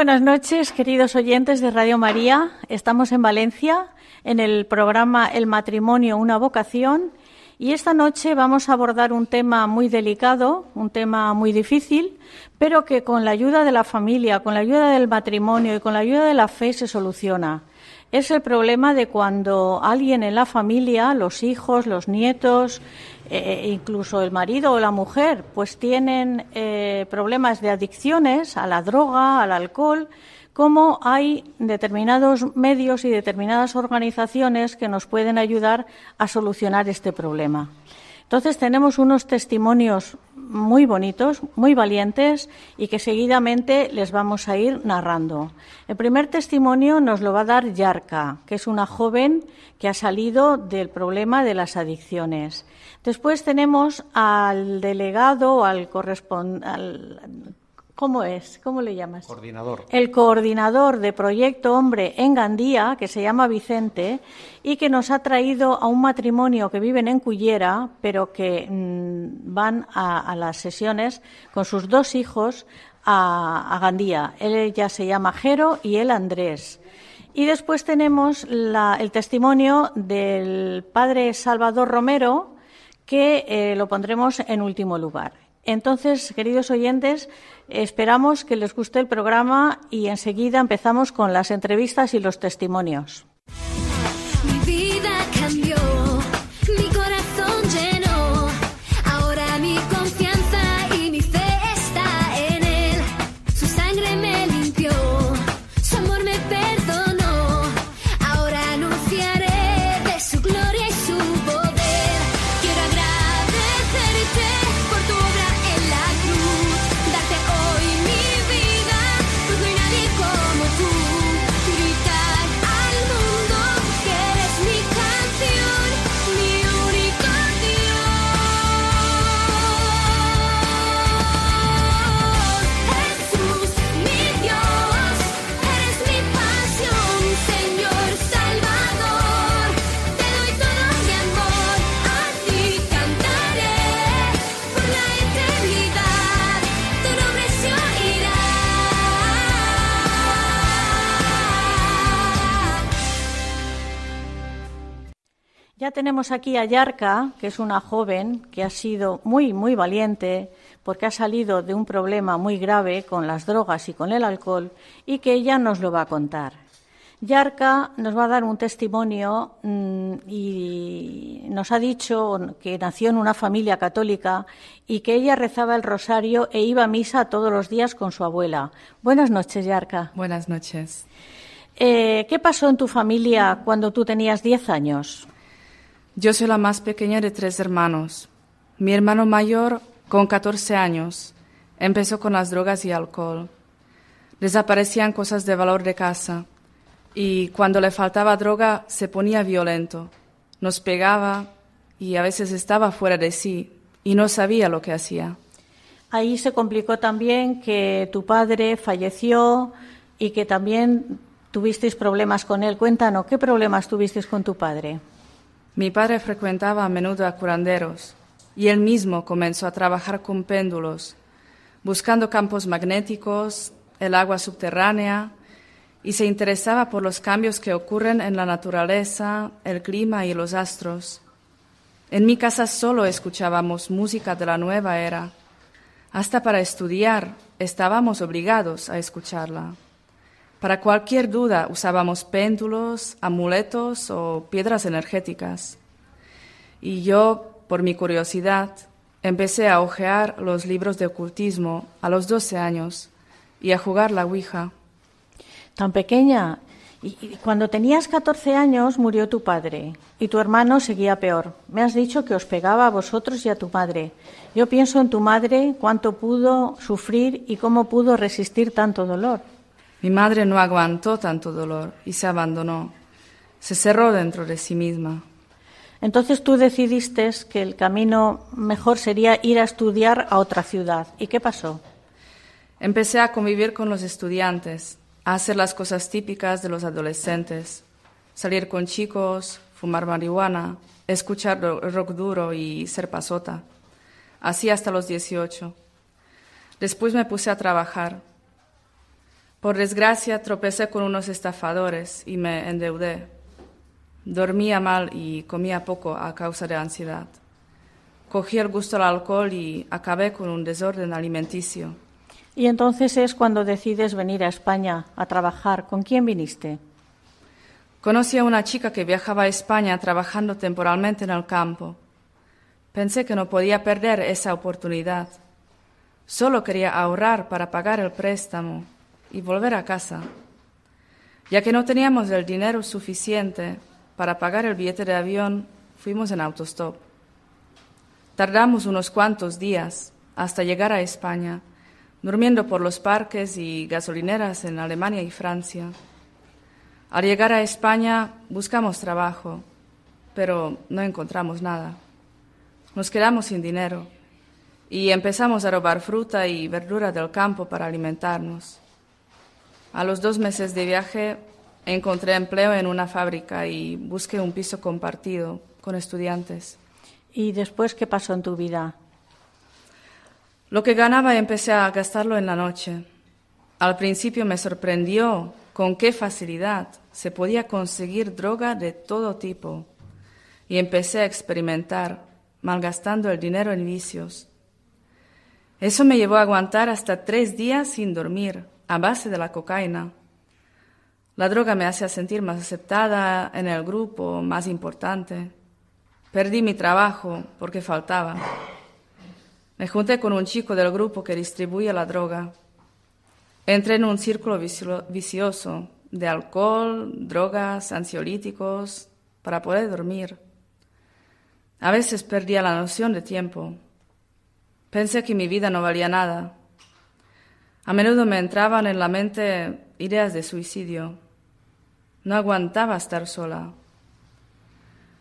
buenas noches, queridos oyentes de Radio María. Estamos en Valencia en el programa El matrimonio, una vocación. Y esta noche vamos a abordar un tema muy delicado, un tema muy difícil, pero que con la ayuda de la familia, con la ayuda del matrimonio y con la ayuda de la fe se soluciona. Es el problema de cuando alguien en la familia, los hijos, los nietos, eh, incluso el marido o la mujer, pues tienen eh, problemas de adicciones a la droga, al alcohol, como hay determinados medios y determinadas organizaciones que nos pueden ayudar a solucionar este problema. Entonces tenemos unos testimonios muy bonitos, muy valientes y que seguidamente les vamos a ir narrando. El primer testimonio nos lo va a dar Yarka, que es una joven que ha salido del problema de las adicciones. Después tenemos al delegado, al corresponsal. ¿Cómo es? ¿Cómo le llamas? Coordinador. El coordinador de Proyecto Hombre en Gandía, que se llama Vicente, y que nos ha traído a un matrimonio que viven en Cullera, pero que mm, van a, a las sesiones con sus dos hijos a, a Gandía. Él ya se llama Jero y él Andrés. Y después tenemos la- el testimonio del padre Salvador Romero, que eh, lo pondremos en último lugar. Entonces, queridos oyentes, esperamos que les guste el programa y enseguida empezamos con las entrevistas y los testimonios. Ya tenemos aquí a Yarka, que es una joven que ha sido muy, muy valiente porque ha salido de un problema muy grave con las drogas y con el alcohol y que ella nos lo va a contar. Yarka nos va a dar un testimonio mm, y nos ha dicho que nació en una familia católica y que ella rezaba el rosario e iba a misa todos los días con su abuela. Buenas noches, Yarka. Buenas noches. Eh, ¿Qué pasó en tu familia cuando tú tenías 10 años? Yo soy la más pequeña de tres hermanos. Mi hermano mayor, con 14 años, empezó con las drogas y alcohol. Desaparecían cosas de valor de casa y cuando le faltaba droga se ponía violento. Nos pegaba y a veces estaba fuera de sí y no sabía lo que hacía. Ahí se complicó también que tu padre falleció y que también tuvisteis problemas con él. Cuéntanos, ¿qué problemas tuvisteis con tu padre? Mi padre frecuentaba a menudo a curanderos y él mismo comenzó a trabajar con péndulos, buscando campos magnéticos, el agua subterránea y se interesaba por los cambios que ocurren en la naturaleza, el clima y los astros. En mi casa solo escuchábamos música de la nueva era. Hasta para estudiar estábamos obligados a escucharla. Para cualquier duda usábamos péndulos, amuletos o piedras energéticas. Y yo, por mi curiosidad, empecé a hojear los libros de ocultismo a los 12 años y a jugar la Ouija. Tan pequeña. Y, cuando tenías 14 años murió tu padre y tu hermano seguía peor. Me has dicho que os pegaba a vosotros y a tu madre. Yo pienso en tu madre, cuánto pudo sufrir y cómo pudo resistir tanto dolor. Mi madre no aguantó tanto dolor y se abandonó. Se cerró dentro de sí misma. Entonces tú decidiste que el camino mejor sería ir a estudiar a otra ciudad. ¿Y qué pasó? Empecé a convivir con los estudiantes, a hacer las cosas típicas de los adolescentes, salir con chicos, fumar marihuana, escuchar ro- rock duro y ser pasota. Así hasta los 18. Después me puse a trabajar. Por desgracia tropecé con unos estafadores y me endeudé. Dormía mal y comía poco a causa de ansiedad. Cogí el gusto al alcohol y acabé con un desorden alimenticio. Y entonces es cuando decides venir a España a trabajar. ¿Con quién viniste? Conocí a una chica que viajaba a España trabajando temporalmente en el campo. Pensé que no podía perder esa oportunidad. Solo quería ahorrar para pagar el préstamo y volver a casa. Ya que no teníamos el dinero suficiente para pagar el billete de avión, fuimos en autostop. Tardamos unos cuantos días hasta llegar a España, durmiendo por los parques y gasolineras en Alemania y Francia. Al llegar a España buscamos trabajo, pero no encontramos nada. Nos quedamos sin dinero y empezamos a robar fruta y verdura del campo para alimentarnos. A los dos meses de viaje encontré empleo en una fábrica y busqué un piso compartido con estudiantes. ¿Y después qué pasó en tu vida? Lo que ganaba empecé a gastarlo en la noche. Al principio me sorprendió con qué facilidad se podía conseguir droga de todo tipo y empecé a experimentar, malgastando el dinero en vicios. Eso me llevó a aguantar hasta tres días sin dormir, a base de la cocaína. La droga me hacía sentir más aceptada en el grupo, más importante. Perdí mi trabajo porque faltaba. Me junté con un chico del grupo que distribuía la droga. Entré en un círculo vicio- vicioso de alcohol, drogas, ansiolíticos, para poder dormir. A veces perdía la noción de tiempo. Pensé que mi vida no valía nada. A menudo me entraban en la mente ideas de suicidio. No aguantaba estar sola.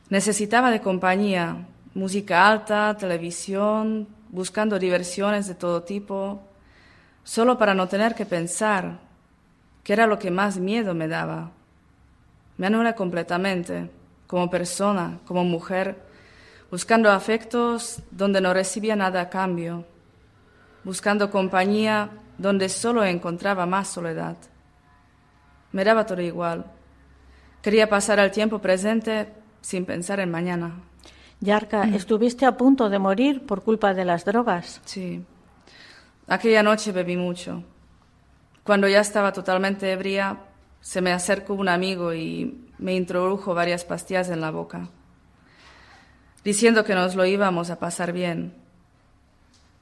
Necesitaba de compañía, música alta, televisión, buscando diversiones de todo tipo, solo para no tener que pensar, que era lo que más miedo me daba. Me anulé completamente, como persona, como mujer, buscando afectos donde no recibía nada a cambio, buscando compañía donde solo encontraba más soledad. Me daba todo igual. Quería pasar el tiempo presente sin pensar en mañana. Yarka, estuviste a punto de morir por culpa de las drogas. Sí. Aquella noche bebí mucho. Cuando ya estaba totalmente ebria, se me acercó un amigo y me introdujo varias pastillas en la boca, diciendo que nos lo íbamos a pasar bien.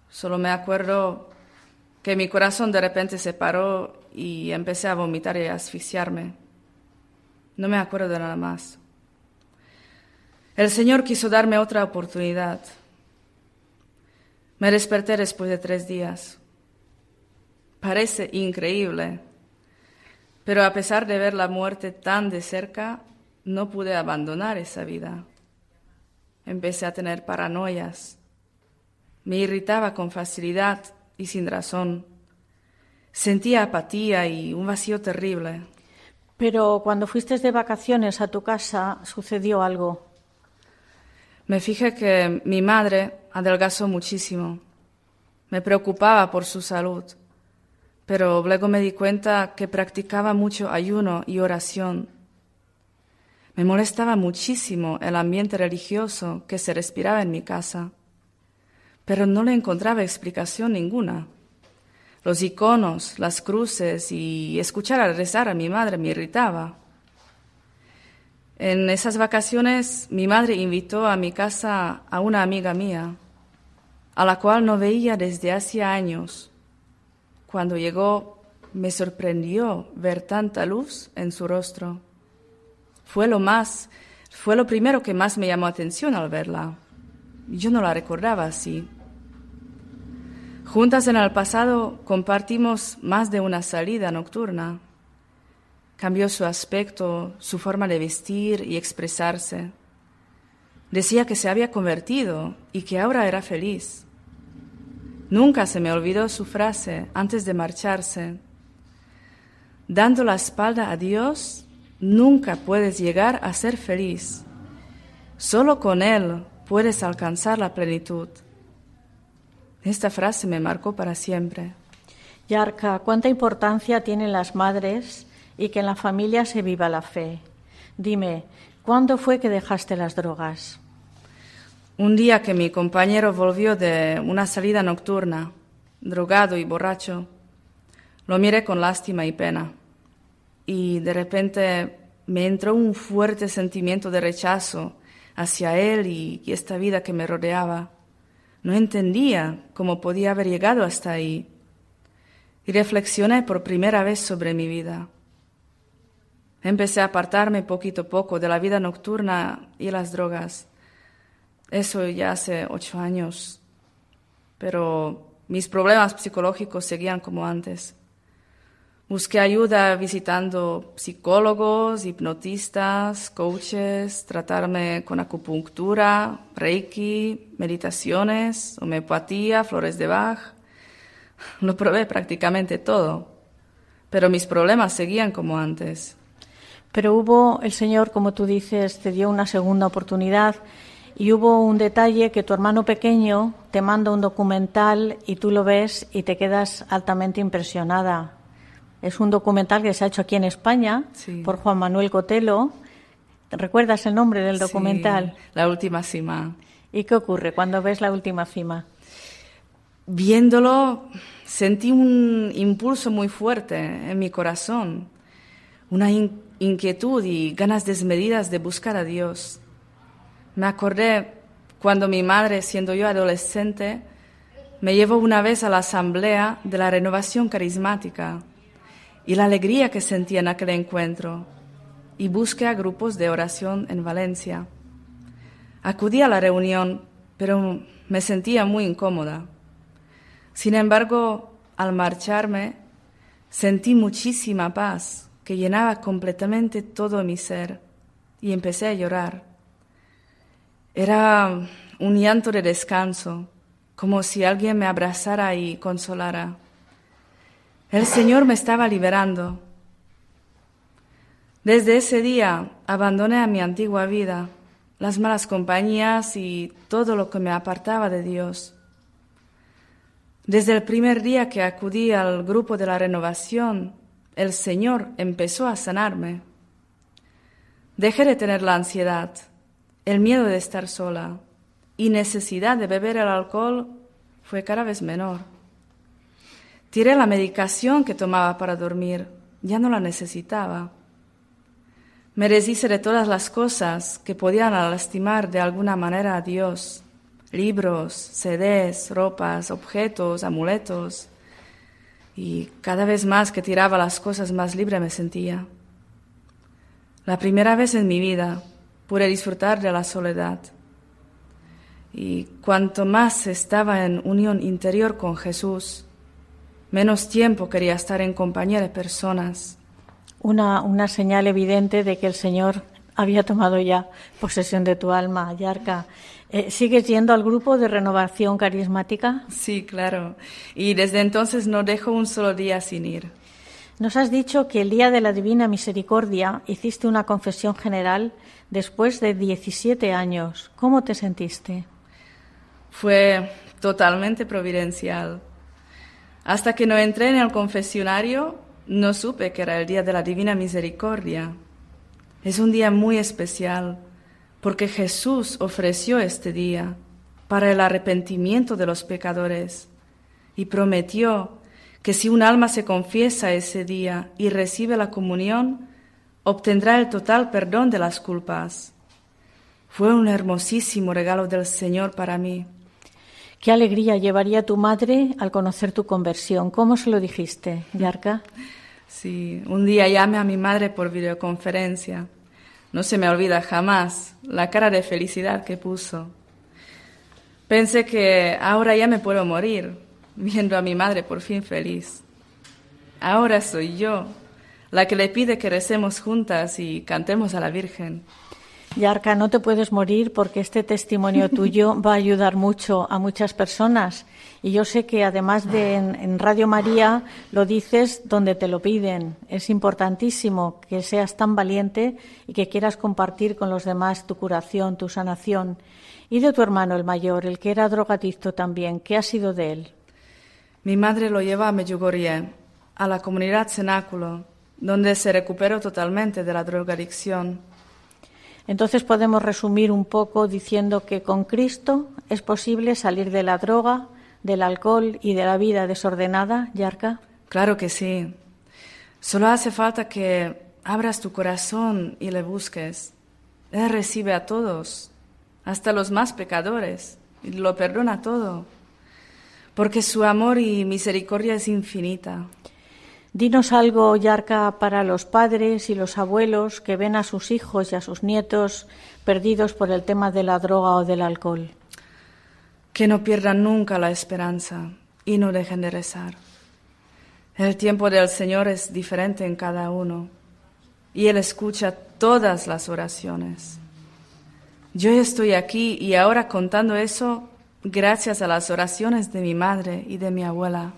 Solo me acuerdo que mi corazón de repente se paró y empecé a vomitar y a asfixiarme. No me acuerdo de nada más. El Señor quiso darme otra oportunidad. Me desperté después de tres días. Parece increíble, pero a pesar de ver la muerte tan de cerca, no pude abandonar esa vida. Empecé a tener paranoias. Me irritaba con facilidad y sin razón. Sentía apatía y un vacío terrible. Pero cuando fuiste de vacaciones a tu casa, sucedió algo. Me fijé que mi madre adelgazó muchísimo. Me preocupaba por su salud, pero luego me di cuenta que practicaba mucho ayuno y oración. Me molestaba muchísimo el ambiente religioso que se respiraba en mi casa, pero no le encontraba explicación ninguna. Los iconos, las cruces y escuchar a rezar a mi madre me irritaba. En esas vacaciones mi madre invitó a mi casa a una amiga mía, a la cual no veía desde hacía años. Cuando llegó me sorprendió ver tanta luz en su rostro. Fue lo más, fue lo primero que más me llamó atención al verla. Yo no la recordaba así. Juntas en el pasado compartimos más de una salida nocturna. Cambió su aspecto, su forma de vestir y expresarse. Decía que se había convertido y que ahora era feliz. Nunca se me olvidó su frase antes de marcharse. Dando la espalda a Dios, nunca puedes llegar a ser feliz. Solo con Él puedes alcanzar la plenitud. Esta frase me marcó para siempre. Yarka, ¿cuánta importancia tienen las madres y que en la familia se viva la fe? Dime, ¿cuándo fue que dejaste las drogas? Un día que mi compañero volvió de una salida nocturna, drogado y borracho, lo miré con lástima y pena. Y de repente me entró un fuerte sentimiento de rechazo hacia él y, esta vida que me rodeaba. No entendía cómo podía haber llegado hasta ahí. Y reflexioné por primera vez sobre mi vida. Empecé a apartarme poquito a poco de la vida nocturna y las drogas eso ya hace ocho años, pero mis problemas psicológicos seguían como antes. Busqué ayuda visitando psicólogos, hipnotistas, coaches, tratarme con acupuntura, reiki, meditaciones, homeopatía, flores de Bach. Lo probé prácticamente todo, pero mis problemas seguían como antes. Pero hubo, el Señor, como tú dices, te dio una segunda oportunidad y hubo un detalle que tu hermano pequeño te manda un documental y tú lo ves y te quedas altamente impresionada. Es un documental que se ha hecho aquí en España por Juan Manuel Cotelo. ¿Recuerdas el nombre del documental? la última cima. ¿Y qué ocurre cuando ves la última cima? Viéndolo, sentí un impulso muy fuerte en mi corazón, una inquietud y ganas desmedidas de buscar a Dios. Me acordé cuando mi madre, siendo yo adolescente, me llevó una vez a la asamblea de la renovación carismática y la alegría que sentía en aquel encuentro y busqué a grupos de oración en Valencia. Acudí a la reunión, pero me sentía muy incómoda. Sin embargo, al marcharme, sentí muchísima paz que llenaba completamente todo mi ser y empecé a llorar. Era un llanto de descanso, como si alguien me abrazara y consolara. El Señor me estaba liberando. Desde ese día abandoné a mi antigua vida, las malas compañías y todo lo que me apartaba de Dios. Desde el primer día que acudí al grupo de la renovación, el Señor empezó a sanarme. Dejé de tener la ansiedad, el miedo de estar sola y necesidad de beber el alcohol fue cada vez menor. Tiré la medicación que tomaba para dormir, ya no la necesitaba. Me deshice de todas las cosas que podían lastimar de alguna manera a Dios, libros, CDs, ropas, objetos, amuletos, y cada vez más que tiraba las cosas más libre me sentía. La primera vez en mi vida pude disfrutar de la soledad. Y cuanto más estaba en unión interior con Jesús, menos tiempo quería estar en compañía de personas. Una, una señal evidente de que el Señor había tomado ya posesión de tu alma, Yarka. Eh, ¿Sigues yendo al grupo de renovación carismática? Sí, claro. Y desde entonces no dejo un solo día sin ir. Nos has dicho que el día de la Divina Misericordia hiciste una confesión general después de 17 años. ¿Cómo te sentiste? Fue totalmente providencial. Hasta que no entré en el confesionario, no supe que era el día de la Divina Misericordia. Es un día muy especial porque Jesús ofreció este día para el arrepentimiento de los pecadores y prometió que si un alma se confiesa ese día y recibe la comunión, obtendrá el total perdón de las culpas. Fue un hermosísimo regalo del Señor para mí. ¿Qué alegría llevaría tu madre al conocer tu conversión? ¿Cómo se lo dijiste, Yarka? Sí, un día llamé a mi madre por videoconferencia. No se me olvida jamás la cara de felicidad que puso. Pensé que ahora ya me puedo morir viendo a mi madre por fin feliz. Ahora soy yo la que le pide que recemos juntas y cantemos a la Virgen. Yarka, no te puedes morir porque este testimonio tuyo va a ayudar mucho a muchas personas. Y yo sé que además de en, en, Radio María lo dices donde te lo piden. Es importantísimo que seas tan valiente y que quieras compartir con los demás tu curación, tu sanación. Y de tu hermano el mayor, el que era drogadicto también, ¿qué ha sido de él? Mi madre lo lleva a Medjugorje, a la comunidad Cenáculo, donde se recuperó totalmente de la drogadicción. Entonces podemos resumir un poco diciendo que con Cristo es posible salir de la droga, del alcohol y de la vida desordenada, Yarka. Claro que sí. Solo hace falta que abras tu corazón y le busques. Él recibe a todos, hasta los más pecadores, y lo perdona todo, porque su amor y misericordia es infinita. Dinos algo, Yarka, para los padres y los abuelos que ven a sus hijos y a sus nietos perdidos por el tema de la droga o del alcohol. Que no pierdan nunca la esperanza y no dejen de rezar. El tiempo del Señor es diferente en cada uno y Él escucha todas las oraciones. Yo estoy aquí y ahora contando eso gracias a las oraciones de mi madre y de mi abuela.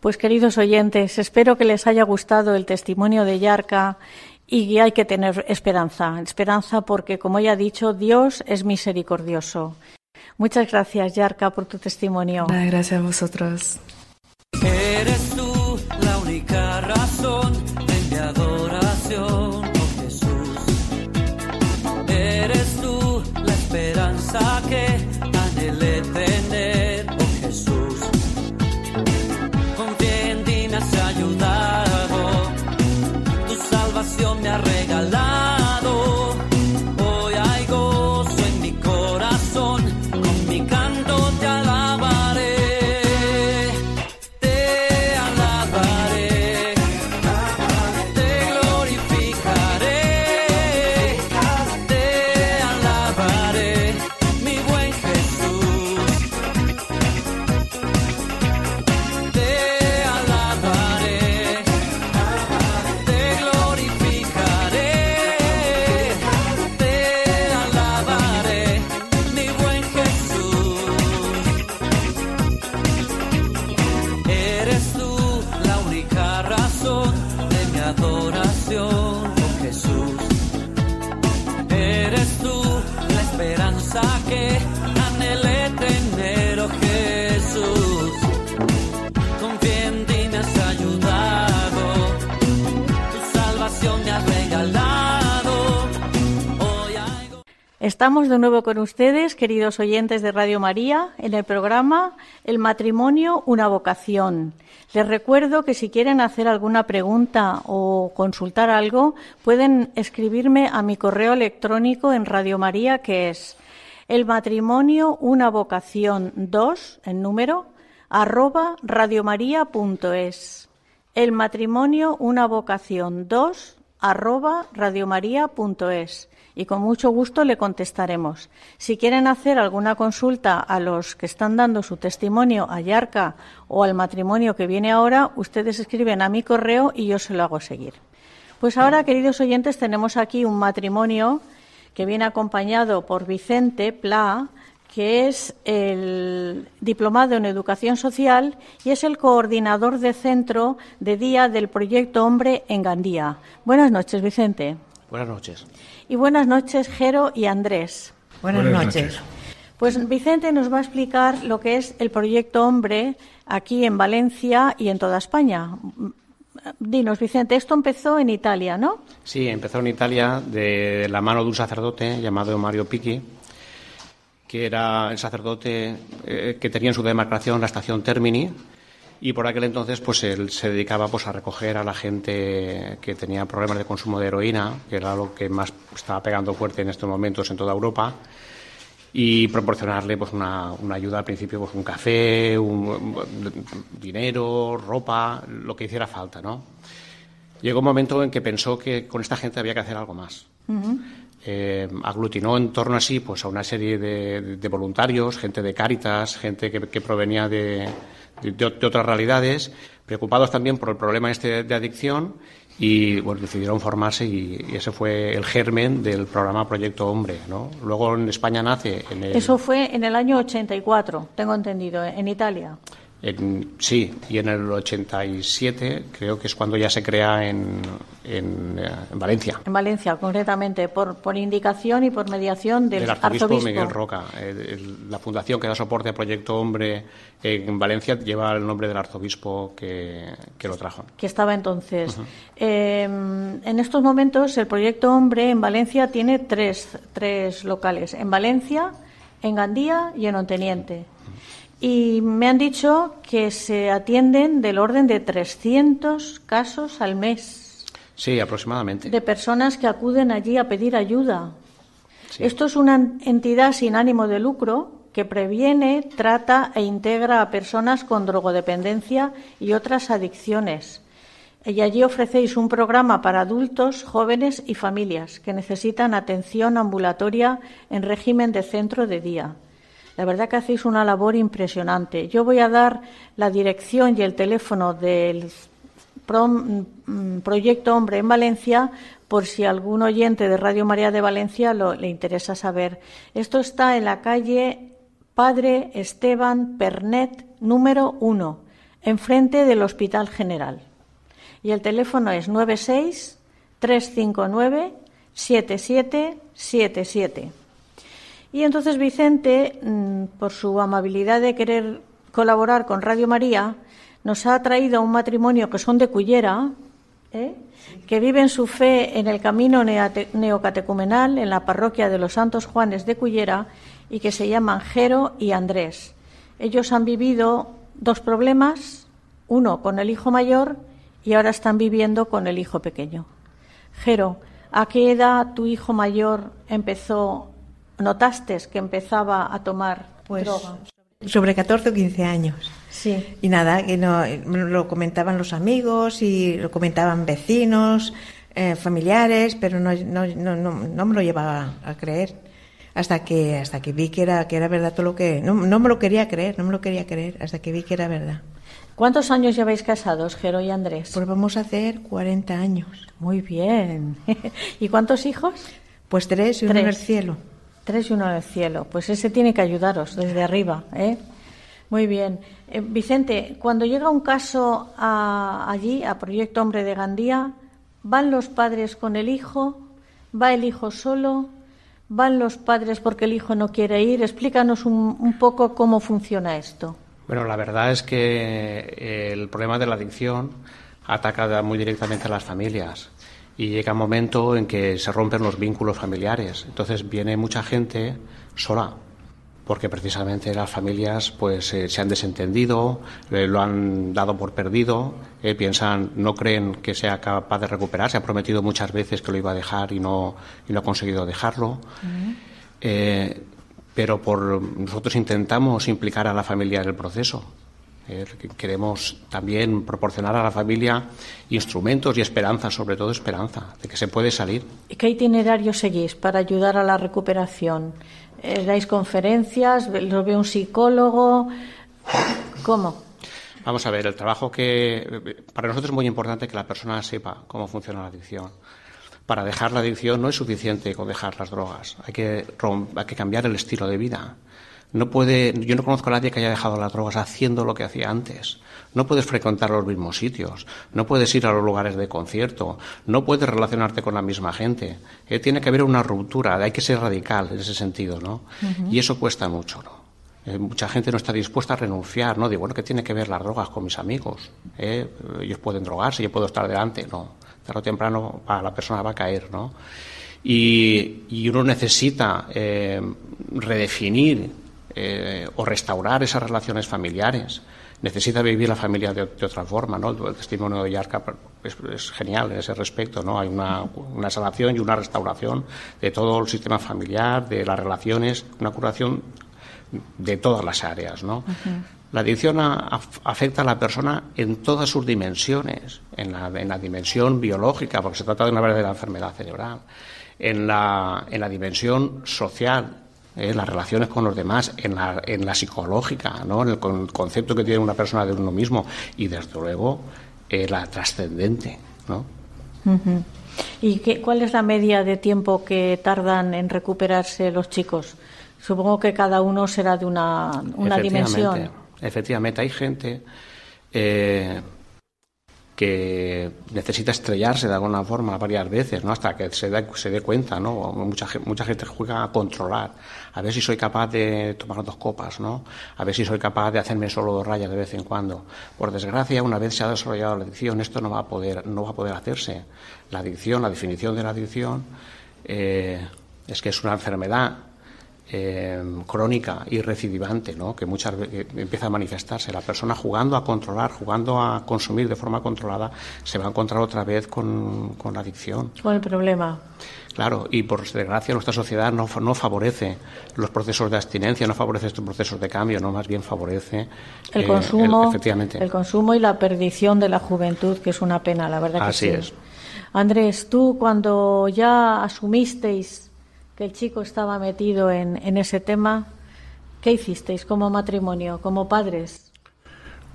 Pues queridos oyentes, espero que les haya gustado el testimonio de Yarka y hay que tener esperanza, esperanza porque, como ya ha dicho, Dios es misericordioso. Muchas gracias, Yarka, por tu testimonio. Gracias a vosotros. Estamos de nuevo con ustedes, queridos oyentes de Radio María, en el programa El matrimonio, una vocación. Les recuerdo que si quieren hacer alguna pregunta o consultar algo, pueden escribirme a mi correo electrónico en Radio María, que es el matrimonio, una vocación 2, en número, arroba radiomaria.es. El matrimonio, una vocación 2, arroba radiomaria.es y con mucho gusto le contestaremos. Si quieren hacer alguna consulta a los que están dando su testimonio a Yarca o al matrimonio que viene ahora, ustedes escriben a mi correo y yo se lo hago seguir. Pues ahora, queridos oyentes, tenemos aquí un matrimonio que viene acompañado por Vicente Pla, que es el diplomado en educación social y es el coordinador de centro de día del proyecto Hombre en Gandía. Buenas noches, Vicente. Buenas noches. Y buenas noches, Jero y Andrés. Buenas, Buenas noches. noches. Pues Vicente nos va a explicar lo que es el proyecto Hombre aquí en Valencia y en toda España. dinos, Vicente, esto empezó en Italia, ¿no? Sí, empezó en Italia de la mano de un sacerdote llamado Mario Picchi, que era el sacerdote eh, que tenía en su demarcación la estación Termini y por aquel entonces pues él se dedicaba pues a recoger a la gente que tenía problemas de consumo de heroína, que era lo que más estaba pegando fuerte en estos momentos en toda Europa y proporcionarle pues una, una ayuda al principio pues un café, un, dinero, ropa, lo que hiciera falta, ¿no? Llegó un momento en que pensó que con esta gente había que hacer algo más. Eh, aglutinó en torno así pues a una serie de, voluntarios, gente de Cáritas, gente que, provenía de, de, otras realidades, preocupados también por el problema este de adicción y bueno, decidieron formarse y, ese fue el germen del programa Proyecto Hombre. ¿no? Luego en España nace... En Eso fue en el año 84, tengo entendido, en Italia sí, y en el 87 creo que es cuando ya se crea en, en, eh, Valencia. En Valencia, concretamente, por, por indicación y por mediación del, arzobispo, Miguel Roca. la fundación que da soporte al Proyecto Hombre en Valencia lleva el nombre del arzobispo que, que lo trajo. Que estaba entonces. Em, en estos momentos, el Proyecto Hombre en Valencia tiene tres, tres locales. En Valencia, en Gandía y en Onteniente. Y me han dicho que se atienden del orden de 300 casos al mes. Sí, aproximadamente. De personas que acuden allí a pedir ayuda. Esto es una entidad sin ánimo de lucro que previene, trata e integra a personas con drogodependencia y otras adicciones. Y allí ofrecéis un programa para adultos, jóvenes y familias que necesitan atención ambulatoria en régimen de centro de día. La verdad que hacéis una labor impresionante. Yo voy a dar la dirección y el teléfono del mm, Proyecto Hombre en Valencia por si algún oyente de Radio María de Valencia le interesa saber. Esto está en la calle Padre Esteban Pernet, número 1, enfrente del Hospital General. Y el teléfono es 96 359 7777. Y entonces Vicente, mm, por su amabilidad de querer colaborar con Radio María, nos ha traído un matrimonio que son de Cullera, ¿eh? que viven su fe en el camino neocatecumenal en la parroquia de los Santos Juanes de Cullera y que se llaman Jero y Andrés. Ellos han vivido dos problemas, uno con el hijo mayor y ahora están viviendo con el hijo pequeño. Jero, ¿a qué edad tu hijo mayor empezó notaste que empezaba a tomar pues, Sobre 14 o 15 años. Sí. Y nada, que no, lo comentaban los amigos y lo comentaban vecinos, eh, familiares, pero no, no, no, no, me lo llevaba a creer hasta que hasta que vi que era que era verdad todo lo que no, no me lo quería creer, no me lo quería creer hasta que vi que era verdad. ¿Cuántos años lleváis casados, Jero y Andrés? Pues vamos a hacer 40 años. Muy bien. ¿Y cuántos hijos? Pues tres y uno en el cielo. Tres y uno en el cielo. Pues ese tiene que ayudaros desde arriba. ¿eh? Muy bien. Eh, Vicente, cuando llega un caso allí, a Proyecto Hombre de Gandía, ¿van los padres con el hijo? ¿Va el hijo solo? ¿Van los padres porque el hijo no quiere ir? Explícanos un, un poco cómo funciona esto. Bueno, la verdad es que el problema de la adicción ataca muy directamente a las familias y llega un momento en que se rompen los vínculos familiares. Entonces viene mucha gente sola, porque precisamente las familias pues eh, se han desentendido, lo han dado por perdido, eh, piensan, no creen que sea capaz de recuperarse, ha prometido muchas veces que lo iba a dejar y no, y no ha conseguido dejarlo. Eh, pero por nosotros intentamos implicar a la familia en el proceso. Queremos también proporcionar a la familia instrumentos y esperanza, sobre todo esperanza, de que se puede salir. ¿Y qué itinerario seguís para ayudar a la recuperación? Eh, ¿Dais conferencias? ¿Lo ve un psicólogo? ¿Cómo? Vamos a ver, el trabajo que. Para nosotros es muy importante que la persona sepa cómo funciona la adicción. Para dejar la adicción no es suficiente con dejar las drogas, hay que, hay que cambiar el estilo de vida. No puede, yo no conozco a nadie que haya dejado las drogas haciendo lo que hacía antes. No puedes frecuentar los mismos sitios, no puedes ir a los lugares de concierto, no puedes relacionarte con la misma gente. Eh, tiene que haber una ruptura, hay que ser radical en ese sentido, ¿no? Y eso cuesta mucho, ¿no? Eh, mucha gente no está dispuesta a renunciar, ¿no? De, bueno, ¿qué tiene que ver las drogas con mis amigos? ¿Eh? Ellos pueden drogarse, yo puedo estar delante. No, tarde o temprano la persona va a caer, ¿no? Y, y uno necesita eh, redefinir eh, o restaurar esas relaciones familiares. Necesita vivir la familia de, de otra forma, ¿no? El, testimonio de Yarca es, es, genial en ese respecto, ¿no? Hay una, una sanación y una restauración de todo el sistema familiar, de las relaciones, una curación de todas las áreas, ¿no? La adicción a- afecta a la persona en todas sus dimensiones, en la, en la dimensión biológica, porque se trata de una verdadera enfermedad cerebral, en la, en la dimensión social, ¿eh? las relaciones con los demás, en la, en la psicológica, ¿no? en el con- concepto que tiene una persona de uno mismo y, desde luego, eh, la trascendente. ¿no? ¿Y qué, cuál es la media de tiempo que tardan en recuperarse los chicos? Supongo que cada uno será de una, una dimensión. Efectivamente, hay gente eh, que necesita estrellarse de alguna forma varias veces, ¿no? Hasta que se, da- se dé cuenta, ¿no? Mucha, mucha gente juega a controlar, a ver si soy capaz de tomar dos copas, ¿no? A ver si soy capaz de hacerme solo dos rayas de vez en cuando. Por desgracia, una vez se ha desarrollado la adicción, esto no va a poder, no va a poder hacerse. La adicción, la definición de la adicción, eh, es que es una enfermedad eh, crónica y recidivante, ¿no? que muchas veces empieza a manifestarse. La persona jugando a controlar, jugando a consumir de forma controlada, se va a encontrar otra vez con, con la adicción. Con el problema. Claro, y por desgracia nuestra sociedad no, no favorece los procesos de abstinencia, no favorece estos procesos de cambio, no más bien favorece El eh, consumo, efectivamente. el consumo y la perdición de la juventud, que es una pena, la verdad que Así sí. es. Andrés, tú cuando ya asumisteis el chico estaba metido en, en ese tema, ¿qué hicisteis como matrimonio, como padres?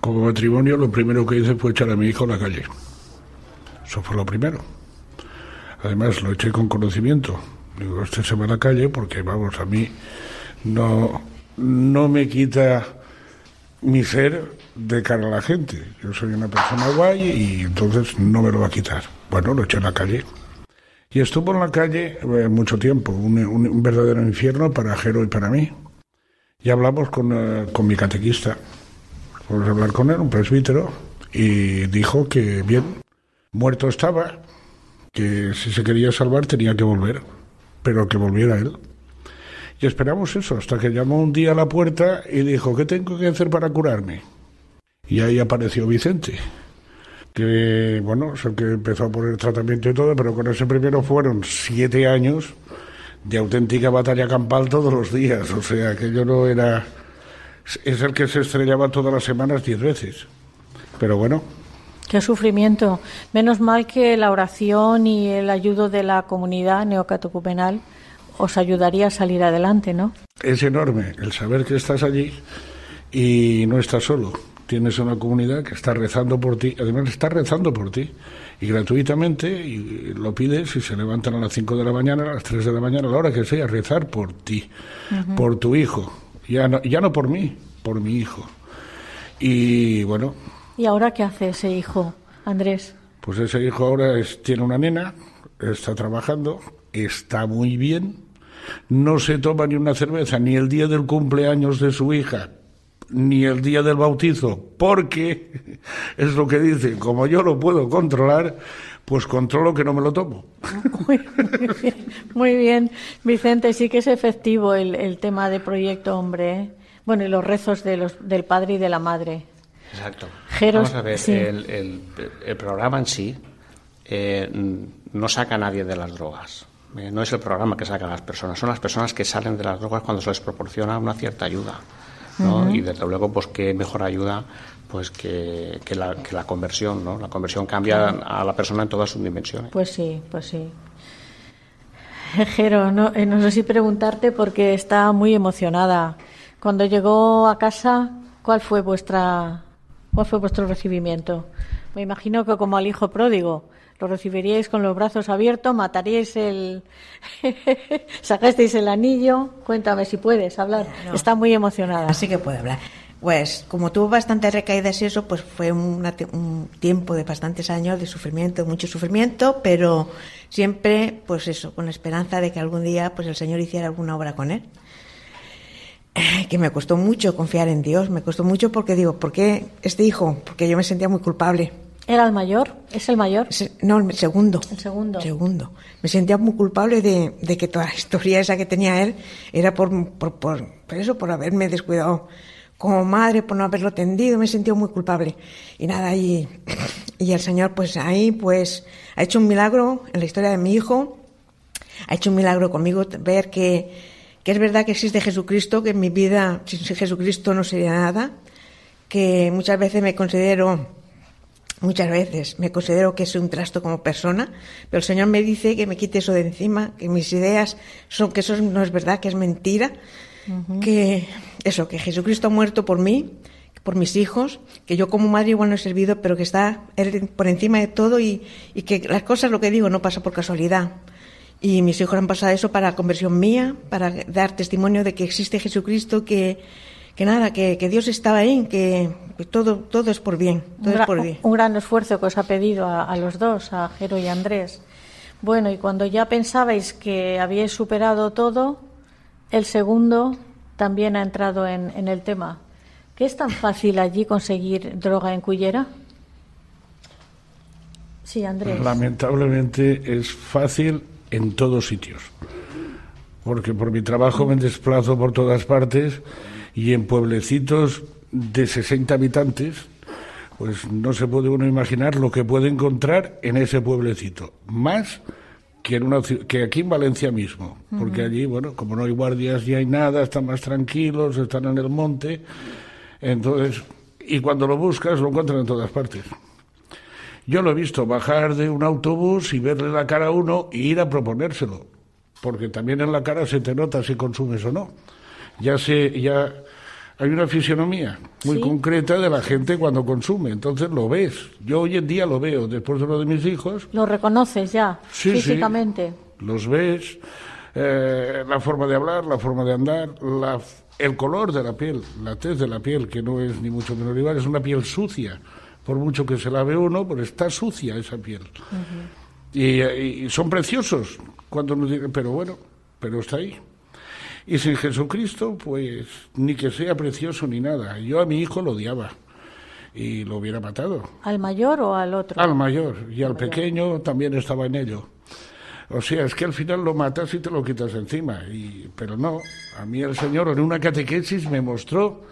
Como matrimonio, lo primero que hice fue echar a mi hijo a la calle. Eso fue lo primero. Además, lo eché con conocimiento. Digo, este se va a la calle porque, vamos, a mí no, no me quita mi ser de cara a la gente. Yo soy una persona guay y entonces no me lo va a quitar. Bueno, lo eché a la calle. Y estuvo en la calle eh, mucho tiempo, un, un- verdadero infierno para Jero y para mí. Y hablamos con, eh, con mi catequista. Fuimos a hablar con él, un presbítero, y dijo que bien, muerto estaba, que si se quería salvar tenía que volver, pero que volviera él. Y esperamos eso, hasta que llamó un día a la puerta y dijo, ¿qué tengo que hacer para curarme? Y ahí apareció Vicente, que, bueno, es el que empezó a poner tratamiento y todo, pero con ese primero fueron siete años de auténtica batalla campal todos los días, o sea, que yo no era... Es el que se estrellaba todas las semanas diez veces. Pero bueno, Qué sufrimiento. Menos mal que la oración y el ayudo de la comunidad neocatecumenal os ayudaría a salir adelante, ¿no? es enorme el saber que estás allí y no estás solo. Tienes una comunidad que está rezando por ti, además está rezando por ti y gratuitamente y lo pides y se levantan a las 5 de la mañana, a las 3 de la mañana, a la hora que sea, a rezar por ti, por tu hijo. Ya no, ya no por mí, por mi hijo. Y bueno, ¿Y ahora qué hace ese hijo, Andrés? Pues ese hijo ahora es- tiene una nena, está trabajando, está muy bien, no se toma ni una cerveza ni el día del cumpleaños de su hija, ni el día del bautizo, porque es lo que dice, como yo lo puedo controlar, pues controlo que no me lo tomo. Muy, muy bien, muy bien. Vicente, sí que es efectivo el, el tema de Proyecto Hombre. ¿eh? Bueno, y los rezos de los, del padre y de la madre. Exacto. Jeros, Vamos a ver, sí. el, el- el programa en sí eh, no saca a nadie de las drogas. Eh, no es el programa que saca a las personas, son las personas que salen de las drogas cuando se les proporciona una cierta ayuda. ¿No? Ujú. Y desde luego, pues qué mejor ayuda pues que, que la, que la conversión, ¿no? La conversión cambia a la persona en todas sus dimensiones. Pues sí, pues sí. Jero, no, eh, no sé si preguntarte porque está muy emocionada. Cuando llegó a casa, ¿cuál fue vuestra, cuál fue vuestro recibimiento? Me imagino que como al hijo pródigo, lo recibiríais con los brazos abiertos, mataríais el, sacasteis el anillo. Cuéntame si puedes hablar. No. Está muy emocionada. Así que puedo hablar. Pues como tuvo bastantes recaídas y eso, pues fue una un tiempo de bastantes años de sufrimiento, mucho sufrimiento, pero siempre, pues eso, con la esperanza de que algún día, pues el Señor hiciera alguna obra con él. eh, que me costó mucho confiar en Dios, me costó mucho porque digo, ¿por qué este hijo? Porque yo me sentía muy culpable. ¿Era el mayor? ¿Es el mayor? No, el segundo. El segundo. Segundo. Me sentía muy culpable de, de que toda la historia esa que tenía él era por, por, por, por eso, por haberme descuidado como madre, por no haberlo atendido, me sentía muy culpable. Y nada, y, y el Señor, pues ahí, pues, ha hecho un milagro en la historia de mi hijo, ha hecho un milagro conmigo, ver que, que es verdad que existe Jesucristo, que en mi vida sin Jesucristo no sería nada, que muchas veces me considero Muchas veces me considero que soy un trasto como persona, pero el Señor me dice que me quite eso de encima, que mis ideas son que eso no es verdad, que es mentira, que eso, que Jesucristo ha muerto por mí, por mis hijos, que yo como madre igual no he servido, pero que está Él por encima de todo y, y que las cosas, lo que digo, no pasa por casualidad. Y mis hijos han pasado eso para conversión mía, para dar testimonio de que existe Jesucristo, que, que nada, que, que Dios estaba ahí, que, que todo, todo es por bien, Un, todo es gra- por bien. un gran esfuerzo que os ha pedido a, a los dos, a Jero y a Andrés. Bueno, y cuando ya pensabais que habíais superado todo, el segundo también ha entrado en, en el tema. ¿Qué es tan fácil allí conseguir droga en Cullera? Sí, Andrés. Lamentablemente es fácil en todos sitios. Porque por mi trabajo me desplazo por todas partes y en pueblecitos de 60 habitantes, pues no se puede uno imaginar lo que puede encontrar en ese pueblecito. Más que, en una, que aquí en Valencia mismo. Porque allí, bueno, como no hay guardias ni hay nada, están más tranquilos, están en el monte. Entonces, y cuando lo buscas, lo encuentran en todas partes. Yo lo he visto bajar de un autobús y verle la cara a uno y ir a proponérselo, porque también en la cara se te nota si consumes o no. Ya se, ya hay una fisionomía muy Sí. concreta de la gente cuando consume, entonces lo ves. Yo hoy en día lo veo, después de lo de mis hijos, ¿Lo reconoces ya Sí, sí. físicamente? los ves, eh, la forma de hablar, la forma de andar, la, el color de la piel, la tez de la piel, que no es ni mucho menos igual, es una piel sucia. Por mucho que se lave uno, pues está sucia esa piel. y, y son preciosos, cuando nos digan, pero bueno, pero está ahí. Y sin Jesucristo, pues ni que sea precioso ni nada. Yo a mi hijo lo odiaba y lo hubiera matado. ¿Al mayor o al otro? Al mayor y al pequeño también estaba en ello. O sea, es que al final lo matas y te lo quitas encima. Y, pero no, a mí el Señor en una catequesis me mostró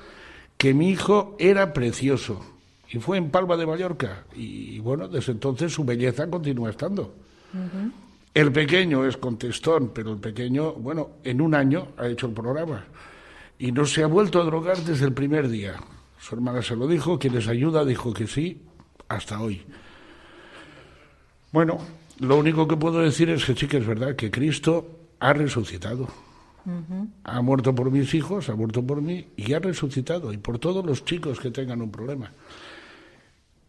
que mi hijo era precioso. Y fue en Palma de Mallorca. Y bueno, desde entonces su belleza continúa estando. El pequeño es contestón, pero el pequeño, bueno, en un año ha hecho el programa. Y no se ha vuelto a drogar desde el primer día. Su hermana se lo dijo, quien les ayuda dijo que sí, hasta hoy. Bueno, lo único que puedo decir es que sí que es verdad que Cristo ha resucitado. Ha muerto por mis hijos, ha muerto por mí y ha resucitado. Y por todos los chicos que tengan un problema.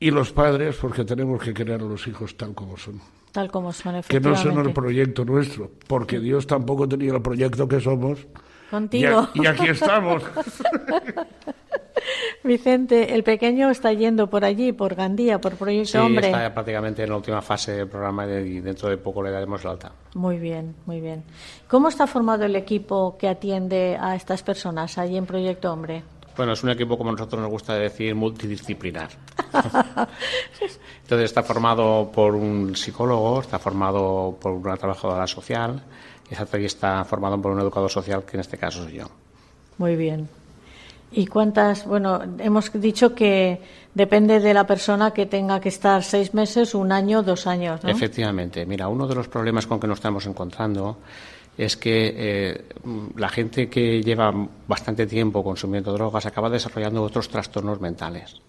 Y los padres, porque tenemos que querer a los hijos tal como son. Tal como son, Que no son el efectivamente. proyecto nuestro, porque Dios tampoco tenía el proyecto que somos. Y, Contigo. a- y aquí estamos. Vicente, el pequeño está yendo por allí, por Gandía, por Proyecto Sí, Hombre. está prácticamente en la última fase del programa y dentro de poco le daremos la alta. Muy bien, muy bien. ¿Cómo está formado el equipo que atiende a estas personas allí en Proyecto Hombre? Bueno, es un equipo, como nosotros nos gusta decir, multidisciplinar. Entonces está formado por un psicólogo, está formado por una trabajadora social y está- formado por un educador social, que en este caso soy yo. Muy bien. ¿Y cuántas? Bueno, hemos dicho que depende de la persona que tenga que estar seis meses, un año, dos años, ¿no? Efectivamente, mira, uno de los problemas con que nos estamos encontrando es que eh, la gente que lleva bastante tiempo consumiendo drogas acaba desarrollando otros trastornos mentales.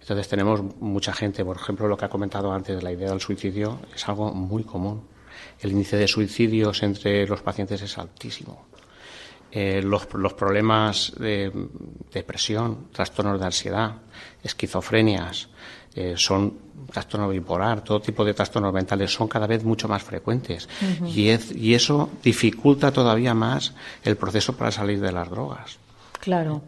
Entonces tenemos mucha gente, por ejemplo, lo que ha comentado antes, la idea del suicidio es algo muy común. El índice de suicidios entre los pacientes es altísimo. Eh, los, los problemas de depresión, trastornos de ansiedad, esquizofrenias, eh, son trastorno bipolar, todo tipo de trastornos mentales son cada vez mucho más frecuentes y, es- y eso dificulta todavía más el proceso para salir de las drogas. Claro.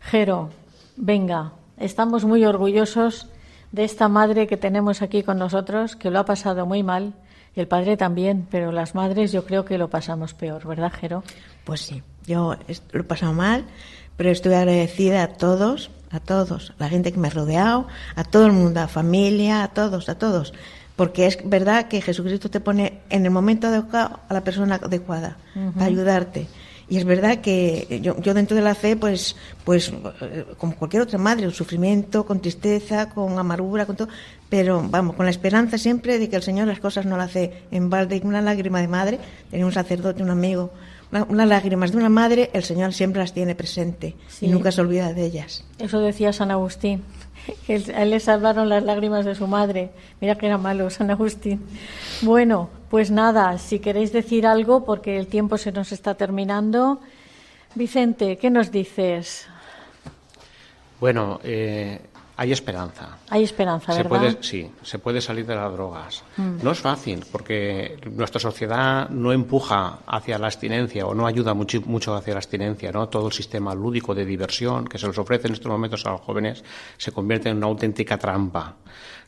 Jero, venga, estamos muy orgullosos de esta madre que tenemos aquí con nosotros, que lo ha pasado muy mal, Y el padre también, pero las madres yo creo que lo pasamos peor, ¿verdad, Jero? Pues sí, yo lo he pasado mal, pero estoy agradecida a todos, a todos, a la gente que me ha rodeado, a todo el mundo, a familia, a todos, a todos. Porque es verdad que Jesucristo te pone en el momento adecuado a la persona adecuada para ayudarte. Y es verdad que yo, yo dentro de la fe, pues, pues como cualquier otra madre, con sufrimiento, con tristeza, con amargura, con todo, pero vamos, con la esperanza siempre de que el Señor las cosas no las hace en balde. Y Una lágrima de madre, tenía un sacerdote, un amigo, unas lágrimas de una madre, el Señor siempre las tiene presente Sí. y nunca se olvida de ellas. Eso decía San Agustín, que él- a él le salvaron las lágrimas de su madre. Mira que era malo, San Agustín. Bueno, pues nada, si queréis decir algo, porque el tiempo se nos está terminando. Vicente, ¿qué nos dices? Bueno, eh, hay esperanza. Hay esperanza, Se ¿verdad? puede, sí, se puede salir de las drogas. No es fácil porque nuestra sociedad no empuja hacia la abstinencia o no ayuda mucho, mucho hacia la abstinencia. ¿no? Todo el sistema lúdico de diversión que se les ofrece en estos momentos a los jóvenes se convierte en una auténtica trampa.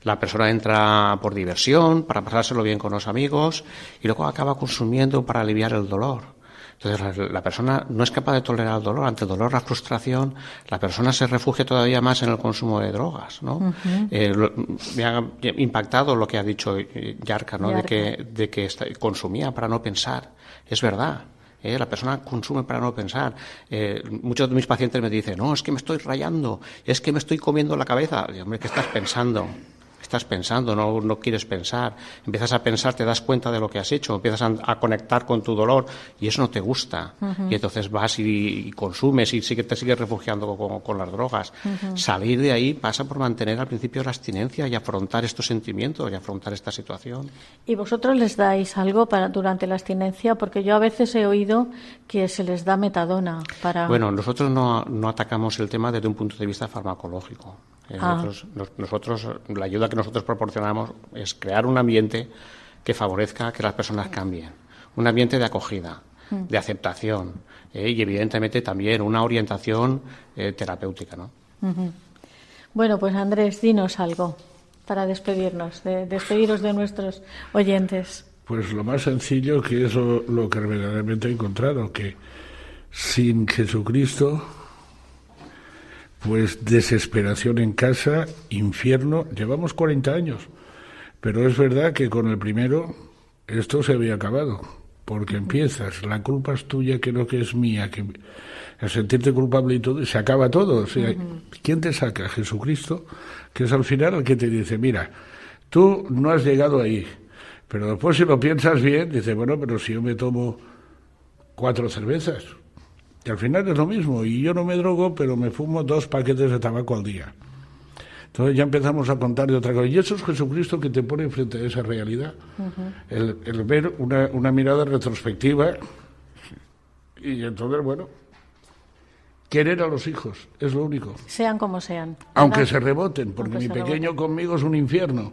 La persona entra por diversión, para pasárselo bien con los amigos y luego acaba consumiendo para aliviar el dolor. Entonces la, la persona no es capaz de tolerar el dolor. Ante el dolor, la frustración, la persona se refugia todavía más en el consumo de drogas. ¿no? Eh, lo- me ha impactado lo que ha dicho eh, Yarka, ¿no? de que, de que consumía para no pensar. Es verdad. ¿eh? La persona consume para no pensar. Eh, muchos de mis pacientes me dicen, no, es que me estoy rayando, es que me estoy comiendo la cabeza. Digo, hombre, ¿qué estás pensando? Estás pensando, no, no quieres pensar. Empiezas a pensar, te das cuenta de lo que has hecho, empiezas a, a conectar con tu dolor y eso no te gusta. Y entonces vas y, y consumes y sigue, te sigues refugiando con, con las drogas. Salir de ahí pasa por mantener al principio la abstinencia y afrontar estos sentimientos y afrontar esta situación. ¿Y vosotros les dais algo para durante la abstinencia? Porque yo a veces he oído que se les da metadona para... Bueno, nosotros no, no atacamos el tema desde un punto de vista farmacológico. Eh, Ah. nosotros, nos- nosotros, la ayuda que nosotros proporcionamos es crear un ambiente que favorezca que las personas cambien. Un ambiente de acogida, de aceptación eh, y, evidentemente, también una orientación eh, terapéutica. ¿no? Bueno, pues Andrés, dinos algo para despedirnos, de, despediros de nuestros oyentes. Pues lo más sencillo que es lo, lo que verdaderamente he encontrado, que sin Jesucristo, pues desesperación en casa, infierno, llevamos 40 años, pero es verdad que con el primero esto se había acabado, porque empiezas, la culpa es tuya, que no que es mía, que a sentirte culpable y todo, y se acaba todo. O sea, ¿quién te saca? Jesucristo, que es al final el que te dice, mira, tú no has llegado ahí, pero después si lo piensas bien, dice, bueno, pero si yo me tomo cuatro cervezas, y al final es lo mismo, y yo no me drogo, pero me fumo dos paquetes de tabaco al día. Entonces ya empezamos a contar de otra cosa. Y eso es Jesucristo que te pone frente a esa realidad. el, el ver una, una mirada retrospectiva y entonces, bueno, querer a los hijos es lo único. Sean como sean. Aunque ¿verdad? se reboten, porque Aunque mi pequeño conmigo es un infierno.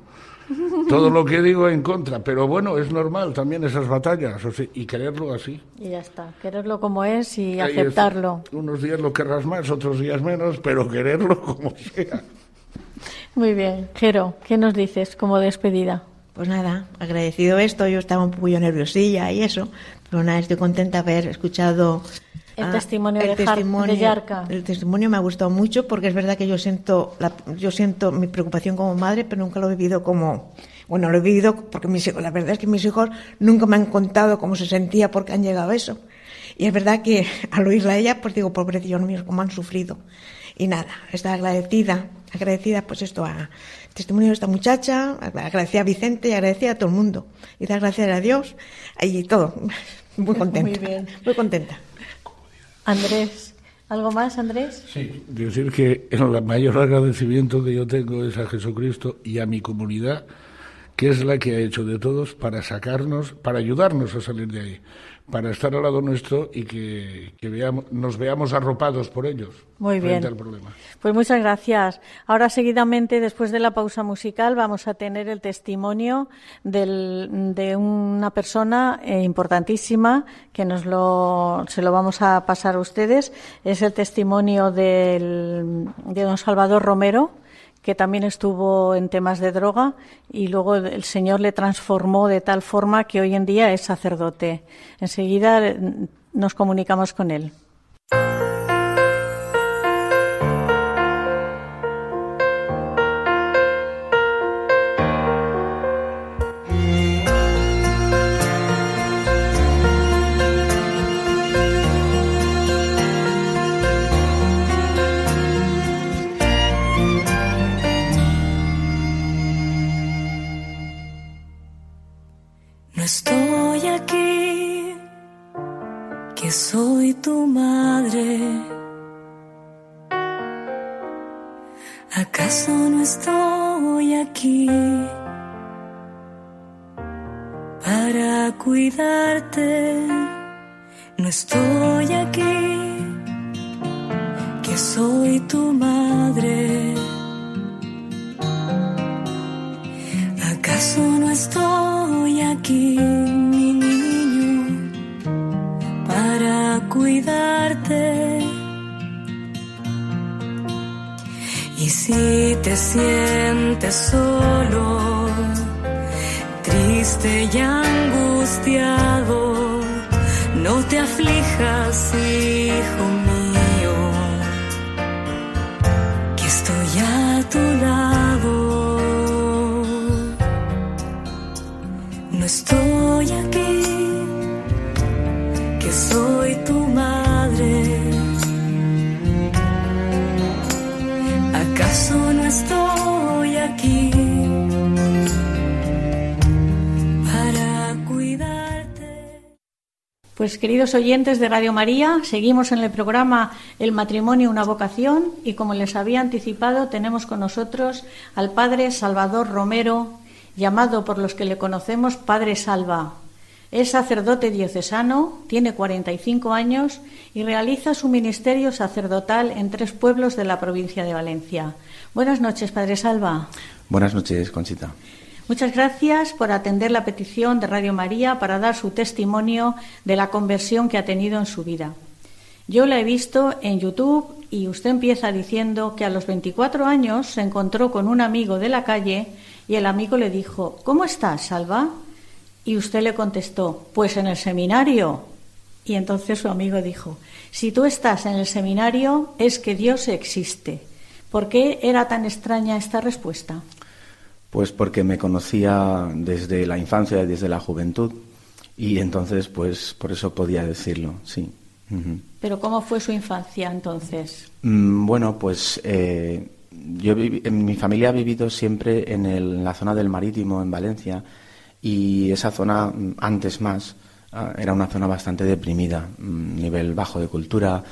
Todo lo que digo en contra, pero bueno, es normal también esas batallas, o sea, y quererlo así. Y ya está. Quererlo como es y Ahí es. aceptarlo. Unos días lo querrás más, otros días menos, pero quererlo como sea. Muy bien. Jero, ¿qué nos dices como despedida? Pues nada, agradecido esto, yo estaba un poco nerviosilla y eso, pero nada, estoy contenta de haber escuchado El testimonio de Yarka. El testimonio me ha gustado mucho porque es verdad que yo siento, la, yo siento mi preocupación como madre, pero nunca lo he vivido como, bueno, lo he vivido porque mis hijos, la verdad es que mis hijos nunca me han contado cómo se sentía porque han llegado a eso. Y es verdad que al oírla a ella, pues digo, pobrecillos míos, cómo han sufrido. Y nada, está agradecida, agradecida pues esto a testimonio de esta muchacha, agradecida a Vicente y agradecida a todo el mundo. Y dar gracias a Dios y todo. Muy contenta. Muy bien. Muy contenta. Andrés, ¿algo más, Andrés? Sí, decir que el mayor agradecimiento que yo tengo es a Jesucristo y a mi comunidad, que es la que ha hecho de todos para sacarnos, para ayudarnos a salir de ahí, para estar al lado nuestro y que, que veamos, nos veamos arropados por ellos Muy frente bien. al problema. Pues muchas gracias. Ahora seguidamente, después de la pausa musical, vamos a tener el testimonio del- de una persona eh, importantísima que nos lo, se lo vamos a pasar a ustedes. Es el testimonio del- de don Salvador Romero, que también estuvo en temas de droga y luego el Señor le transformó de tal forma que hoy en día es sacerdote. Enseguida mm, nos comunicamos con él. Queridos oyentes de Radio María, seguimos en el programa El matrimonio, una vocación y como les había anticipado tenemos con nosotros al padre Salvador Romero, llamado por los que le conocemos Padre Salva. Es sacerdote diocesano, tiene 45 años y realiza su ministerio sacerdotal en tres pueblos de la provincia de Valencia. Buenas noches, Padre Salva. Buenas noches, Conchita. Muchas gracias por atender la petición de Radio María para dar su testimonio de la conversión que ha tenido en su vida. Yo la he visto en YouTube y usted empieza diciendo que a los 24 años se encontró con un amigo de la calle y el amigo le dijo, ¿Cómo estás, Salva? Y usted le contestó, pues en el seminario. Y entonces su amigo dijo, si tú estás en el seminario es que Dios existe. ¿Por qué era tan extraña esta respuesta? Pues porque me conocía desde la infancia, desde la juventud, y entonces, pues por eso podía decirlo, sí. Pero ¿cómo fue su infancia entonces? Mm, Bueno, pues eh, yo mi familia ha vivido siempre en, el- en la zona del Marítimo, en Valencia, y esa zona, mm, antes más, ah, era una zona bastante deprimida, mm, nivel bajo de cultura.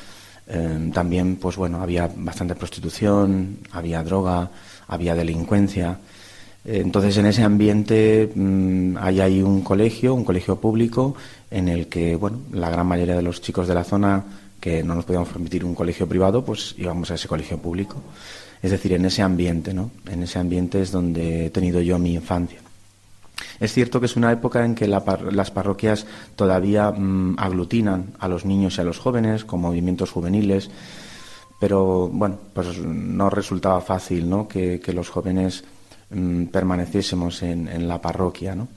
eh, también, pues bueno, había bastante prostitución, había droga, había delincuencia. Entonces, en ese ambiente mm, hay ahí un colegio, un colegio público, en el que, bueno, la gran mayoría de los chicos de la zona que no nos podíamos permitir un colegio privado, pues íbamos a ese colegio público. Es decir, en ese ambiente, ¿no? En ese ambiente es donde he tenido yo mi infancia. Es cierto que es una época en que las parroquias todavía mm, aglutinan a los niños y a los jóvenes con movimientos juveniles, pero bueno, pues no resultaba fácil ¿no? que los jóvenes mm, permaneciésemos en, la parroquia. ¿no?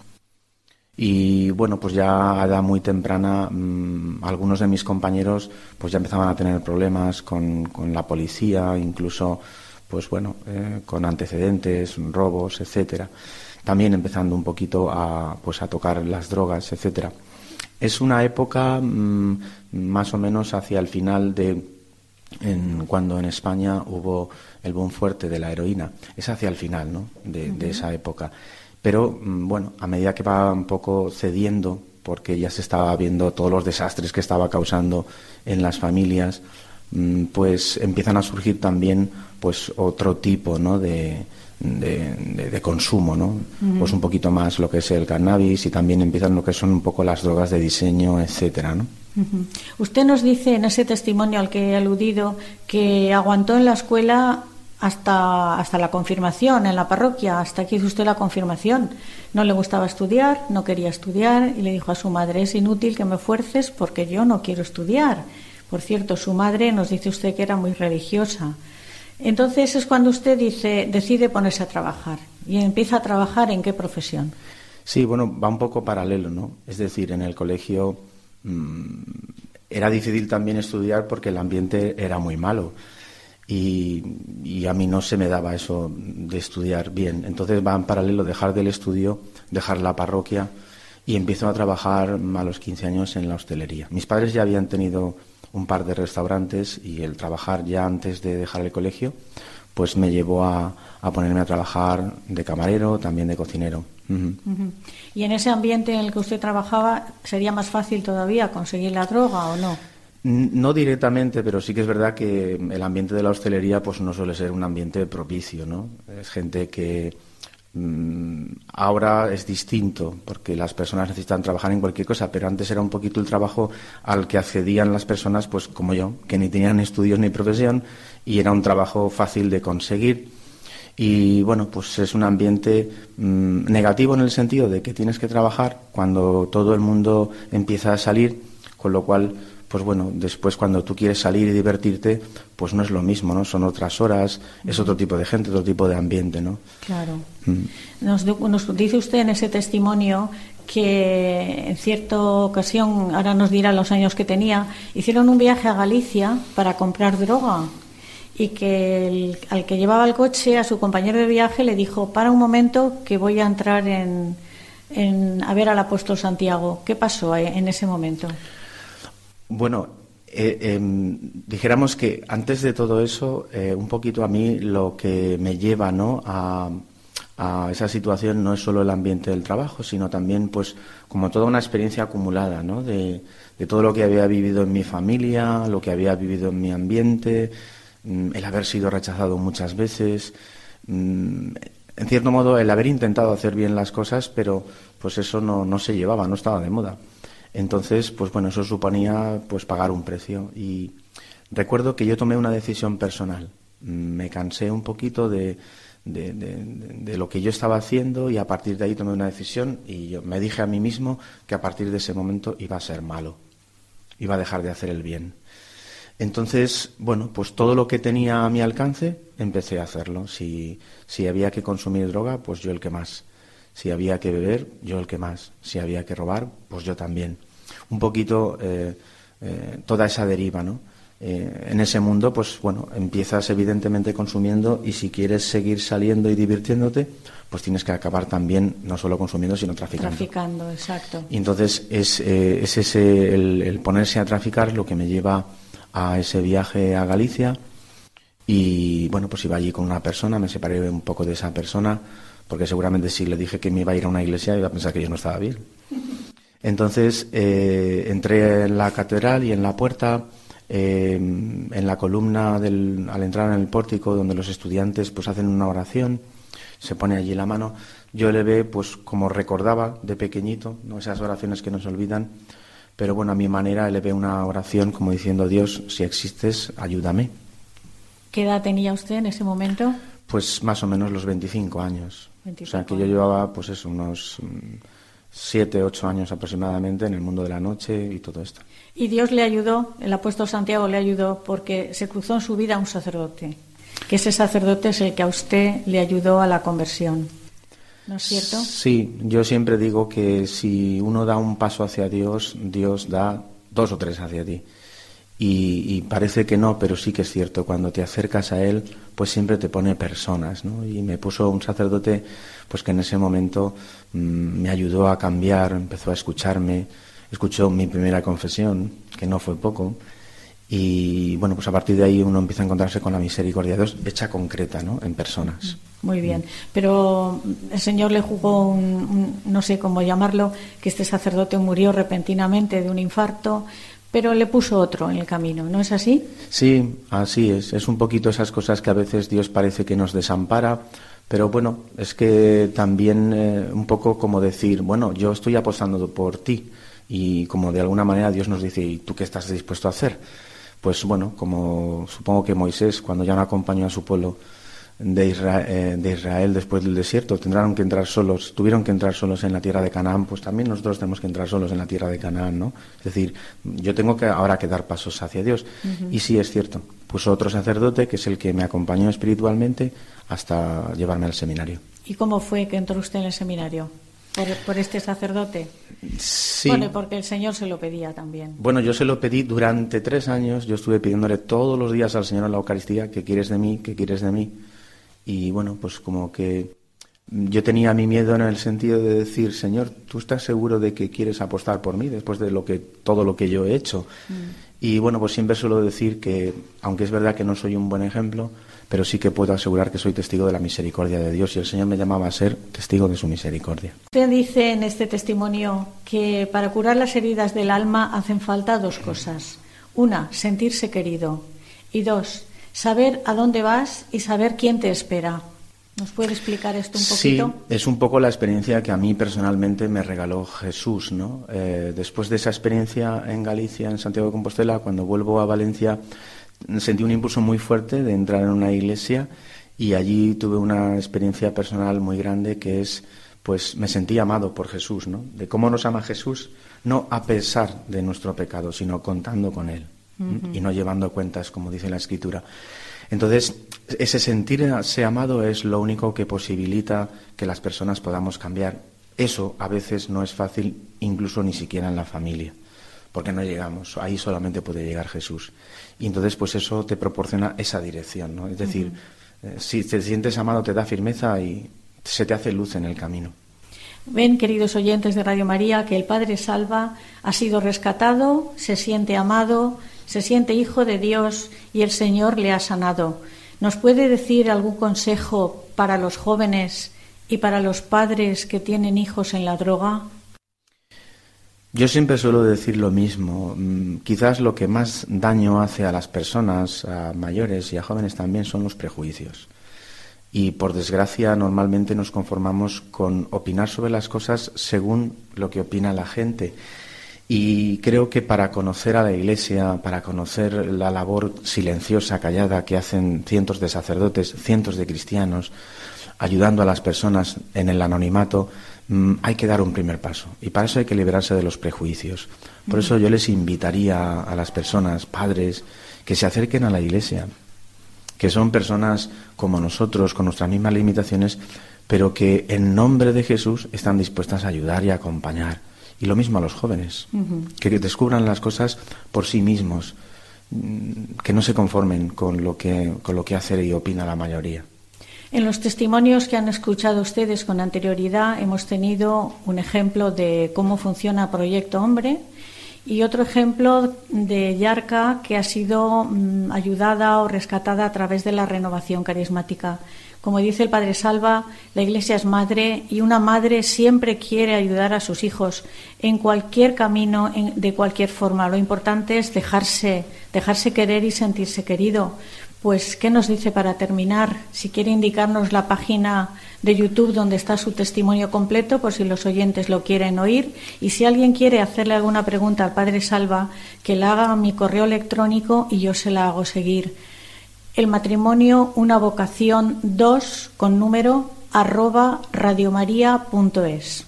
Y bueno, pues ya a edad muy temprana mm, algunos de mis compañeros pues ya empezaban a tener problemas con, con la policía, incluso pues bueno, eh, con antecedentes, robos, etcétera. También empezando un poquito a pues a tocar las drogas, etcétera. Es una época mm, más o menos hacia el final de en- cuando en España hubo el boom fuerte de la heroína. Es hacia el final ¿no? de, de esa época. Pero mm, bueno, a medida que va un poco cediendo, porque ya se estaba viendo todos los desastres que estaba causando en las familias, mm, pues empiezan a surgir también pues otro tipo ¿no? de, de, de- de consumo, ¿no? Pues un poquito más lo que es el cannabis y también empiezan lo que son un poco las drogas de diseño, etcétera, ¿no? Usted nos dice en ese testimonio al que he aludido que aguantó en la escuela hasta, hasta la confirmación, en la parroquia, hasta que hizo usted la confirmación. No le gustaba estudiar, no quería estudiar y le dijo a su madre, es inútil que me fuerces porque yo no quiero estudiar. Por cierto, su madre nos dice usted que era muy religiosa. Entonces es cuando usted dice, decide ponerse a trabajar. ¿Y empieza a trabajar en qué profesión? Sí, bueno, va un poco paralelo, ¿no? Es decir, en el colegio era difícil también estudiar porque el ambiente era muy malo. Y, y, a mí no se me daba eso de estudiar bien. Entonces va en paralelo dejar del estudio, dejar la parroquia y empiezo a trabajar a los 15 años en la hostelería. Mis padres ya habían tenido un par de restaurantes y el trabajar ya antes de dejar el colegio pues me llevó a, a ponerme a trabajar de camarero, también de cocinero. ¿Y en ese ambiente en el que usted trabajaba sería más fácil todavía conseguir la droga o no? No directamente, pero sí que es verdad que el ambiente de la hostelería pues no suele ser un ambiente propicio, ¿no? Es gente que ahora es distinto porque las personas necesitan trabajar en cualquier cosa, pero antes era un poquito el trabajo al que accedían las personas, pues como yo, que ni tenían estudios ni profesión y era un trabajo fácil de conseguir. Y bueno, pues es un ambiente mm, negativo en el sentido de que tienes que trabajar cuando todo el mundo empieza a salir, con lo cual, pues bueno, después cuando tú quieres salir y divertirte, pues no es lo mismo, ¿no? Son otras horas, es otro tipo de gente, otro tipo de ambiente, ¿no? Claro. Mm. Nos, dice usted en ese testimonio que en cierta ocasión, ahora nos dirá los años que tenía, hicieron un viaje a Galicia para comprar droga y que el- al que llevaba el coche, a su compañero de viaje, le dijo, para un momento que voy a entrar en, en- a ver al apóstol Santiago. ¿Qué pasó eh, en ese momento? Bueno, eh, em, dijéramos que antes de todo eso, eh, un poquito a mí lo que me lleva ¿no? a, esa situación no es solo el ambiente del trabajo, sino también, pues, como toda una experiencia acumulada, ¿no? De, de todo lo que había vivido en mi familia, lo que había vivido en mi ambiente, mm, el haber sido rechazado muchas veces, mm, en cierto modo, el haber intentado hacer bien las cosas, pero pues eso no, no se llevaba, no estaba de moda. Entonces, pues bueno, eso suponía pues pagar un precio. Y recuerdo que yo tomé una decisión personal. Me cansé un poquito de- de lo que yo estaba haciendo y a partir de ahí tomé una decisión y yo me dije a mí mismo que a partir de ese momento iba a ser malo, iba a dejar de hacer el bien. Entonces, bueno, pues todo lo que tenía a mi alcance empecé a hacerlo. Si, si había que consumir droga, pues yo el que más. Si había que beber, yo el que más. Si había que robar, pues yo también. Un poquito eh, eh, toda esa deriva, ¿no? Eh, en ese mundo, pues bueno, empiezas evidentemente consumiendo y si quieres seguir saliendo y divirtiéndote, pues tienes que acabar también no solo consumiendo, sino traficando. Traficando, exacto. Y entonces es, eh, es ese, el, el ponerse a traficar lo que me lleva a ese viaje a Galicia. Y bueno, pues iba allí con una persona, me separé un poco de esa persona, porque seguramente si le dije que me iba a ir a una iglesia iba a pensar que yo no estaba bien. Entonces eh, entré en la catedral y en la puerta, eh, en la columna del, al entrar en el pórtico donde los estudiantes pues hacen una oración, se pone allí la mano. Yo le ve pues como recordaba de pequeñito, no esas oraciones que nos olvidan, pero bueno a mi manera le ve una oración como diciendo Dios si existes ayúdame. ¿Qué edad tenía usted en ese momento? Pues más o menos los 25 años. 25 o sea que yo llevaba pues eso, unos 7, 8 años aproximadamente en el mundo de la noche y todo esto. Y Dios le ayudó, el apóstol Santiago le ayudó porque se cruzó en su vida un sacerdote, que ese sacerdote es el que a usted le ayudó a la conversión. ¿No es cierto? Sí, yo siempre digo que si uno da un paso hacia Dios, Dios da dos o tres hacia ti. Y, y parece que no, pero sí que es cierto. Cuando te acercas a Él, pues siempre te pone personas, ¿no? Y me puso un sacerdote, pues que en ese momento mm, me ayudó a cambiar, empezó a escucharme, escuchó mi primera confesión, que no fue poco. Y bueno, pues a partir de ahí uno empieza a encontrarse con la misericordia de Dios hecha concreta, ¿no? En personas. Muy bien. Pero el Señor le jugó un, un- no sé cómo llamarlo, que este sacerdote murió repentinamente de un infarto, pero le puso otro en el camino, ¿no es así? Sí, así es. Es un poquito esas cosas que a veces Dios parece que nos desampara, pero bueno, es que también eh, un poco como decir, bueno, yo estoy apostando por ti y como de alguna manera Dios nos dice, ¿y tú qué estás dispuesto a hacer? Pues bueno, como supongo que Moisés, cuando ya no acompañó a su pueblo de Israel, eh, de Israel después del desierto, tendrán que entrar solos, tuvieron que entrar solos en la tierra de Canaán, pues también nosotros tenemos que entrar solos en la tierra de Canaán, ¿no? Es decir, yo tengo que ahora que dar pasos hacia Dios. Y sí es cierto, puso otro sacerdote que es el que me acompañó espiritualmente hasta llevarme al seminario. ¿Y cómo fue que entró usted en el seminario? ¿Por, por este sacerdote? Sí. Bueno, porque el Señor se lo pedía también. Bueno, yo se lo pedí durante tres años, yo estuve pidiéndole todos los días al Señor en la Eucaristía, ¿qué quieres de mí? ¿Qué quieres de mí? Y bueno, pues como que yo tenía mi miedo en el sentido de decir, Señor, ¿tú estás seguro de que quieres apostar por mí después de lo que, todo lo que yo he hecho? Y bueno, pues siempre suelo decir que, aunque es verdad que no soy un buen ejemplo, pero sí que puedo asegurar que soy testigo de la misericordia de Dios y el Señor me llamaba a ser testigo de su misericordia. Usted dice en este testimonio que para curar las heridas del alma hacen falta dos cosas. Una, sentirse querido. Y dos, saber a dónde vas y saber quién te espera. ¿Nos puede explicar esto un Sí, poquito? es un poco la experiencia que a mí personalmente me regaló Jesús, ¿no? Eh, después de esa experiencia en Galicia, en Santiago de Compostela, cuando vuelvo a Valencia, sentí un impulso muy fuerte de entrar en una iglesia y allí tuve una experiencia personal muy grande que es, pues, me sentí amado por Jesús, ¿no? De cómo nos ama Jesús, no a pesar de nuestro pecado, sino contando con él Ujú. y no llevando cuentas, como dice la Escritura. Entonces, ese sentirse amado es lo único que posibilita que las personas podamos cambiar. Eso a veces no es fácil, incluso ni siquiera en la familia, porque no llegamos. Ahí solamente puede llegar Jesús. Y entonces, pues eso te proporciona esa dirección, ¿no? Es decir, eh, si te sientes amado, te da firmeza y se te hace luz en el camino. Ven, queridos oyentes de Radio María, que el Padre Salva ha sido rescatado, se siente amado, se siente hijo de Dios y el Señor le ha sanado. ¿Nos puede decir algún consejo para los jóvenes y para los padres que tienen hijos en la droga? Yo siempre suelo decir lo mismo. Mm, Quizás lo que más daño hace a las personas, a mayores y a jóvenes también, son los prejuicios. Y por desgracia normalmente nos conformamos con opinar sobre las cosas según lo que opina la gente. Y creo que para conocer a la Iglesia, para conocer la labor silenciosa, callada que hacen cientos de sacerdotes, cientos de cristianos, ayudando a las personas en el anonimato, mm, hay que dar un primer paso. Y para eso hay que liberarse de los prejuicios. Por eso yo les invitaría a las personas, padres, que se acerquen a la Iglesia, que son personas como nosotros, con nuestras mismas limitaciones, pero que en nombre de Jesús están dispuestas a ayudar y a acompañar. Y lo mismo a los jóvenes, que descubran las cosas por sí mismos, mm, que no se conformen con lo que, con lo que hace y opina la mayoría. En los testimonios que han escuchado ustedes con anterioridad hemos tenido un ejemplo de cómo funciona Proyecto Hombre y otro ejemplo de Yarca que ha sido mm, ayudada o rescatada a través de la renovación carismática. Como dice el Padre Salva, la Iglesia es madre y una madre siempre quiere ayudar a sus hijos en cualquier camino, en- de cualquier forma. Lo importante es dejarse, dejarse querer y sentirse querido. Pues, ¿qué nos dice para terminar? Si quiere indicarnos la página de YouTube donde está su testimonio completo, por si los oyentes lo quieren oír. Y si alguien quiere hacerle alguna pregunta al Padre Salva, que la haga a mi correo electrónico y yo se la hago seguir. El matrimonio, una vocación 2 con número arroba radiomaria.es.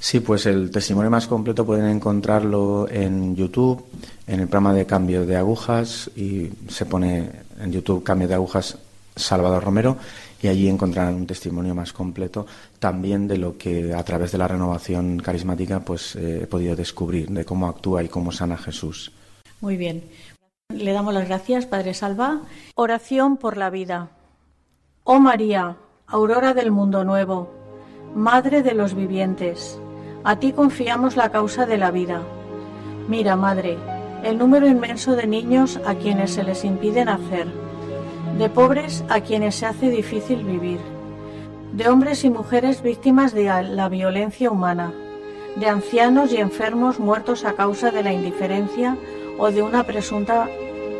Sí, pues el testimonio más completo pueden encontrarlo en YouTube, en el programa de cambio de agujas, y se pone en YouTube cambio de agujas Salvador Romero, y allí encontrarán un testimonio más completo también de lo que a través de la renovación carismática pues eh, he podido descubrir, de cómo actúa y cómo sana Jesús. Muy bien. Le damos las gracias, Padre Salva. Oración por la vida. Oh María, aurora del mundo nuevo, Madre de los vivientes, a ti confiamos la causa de la vida. Mira, Madre, el número inmenso de niños a quienes se les impide nacer, de pobres a quienes se hace difícil vivir, de hombres y mujeres víctimas de la violencia humana, de ancianos y enfermos muertos a causa de la indiferencia o de una presunta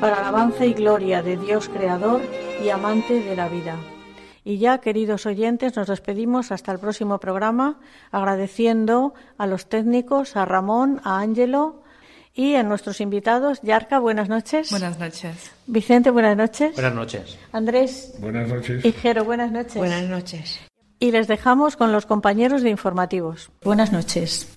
para alabanza y gloria de Dios Creador y amante de la vida. Y ya, queridos oyentes, nos despedimos hasta el próximo programa, agradeciendo a los técnicos, a Ramón, a Ángelo y a nuestros invitados. Yarca, buenas noches. Buenas noches. Vicente, buenas noches. Buenas noches. Andrés Buenas noches. y Jero, buenas noches. Buenas noches. Y les dejamos con los compañeros de informativos. Buenas noches.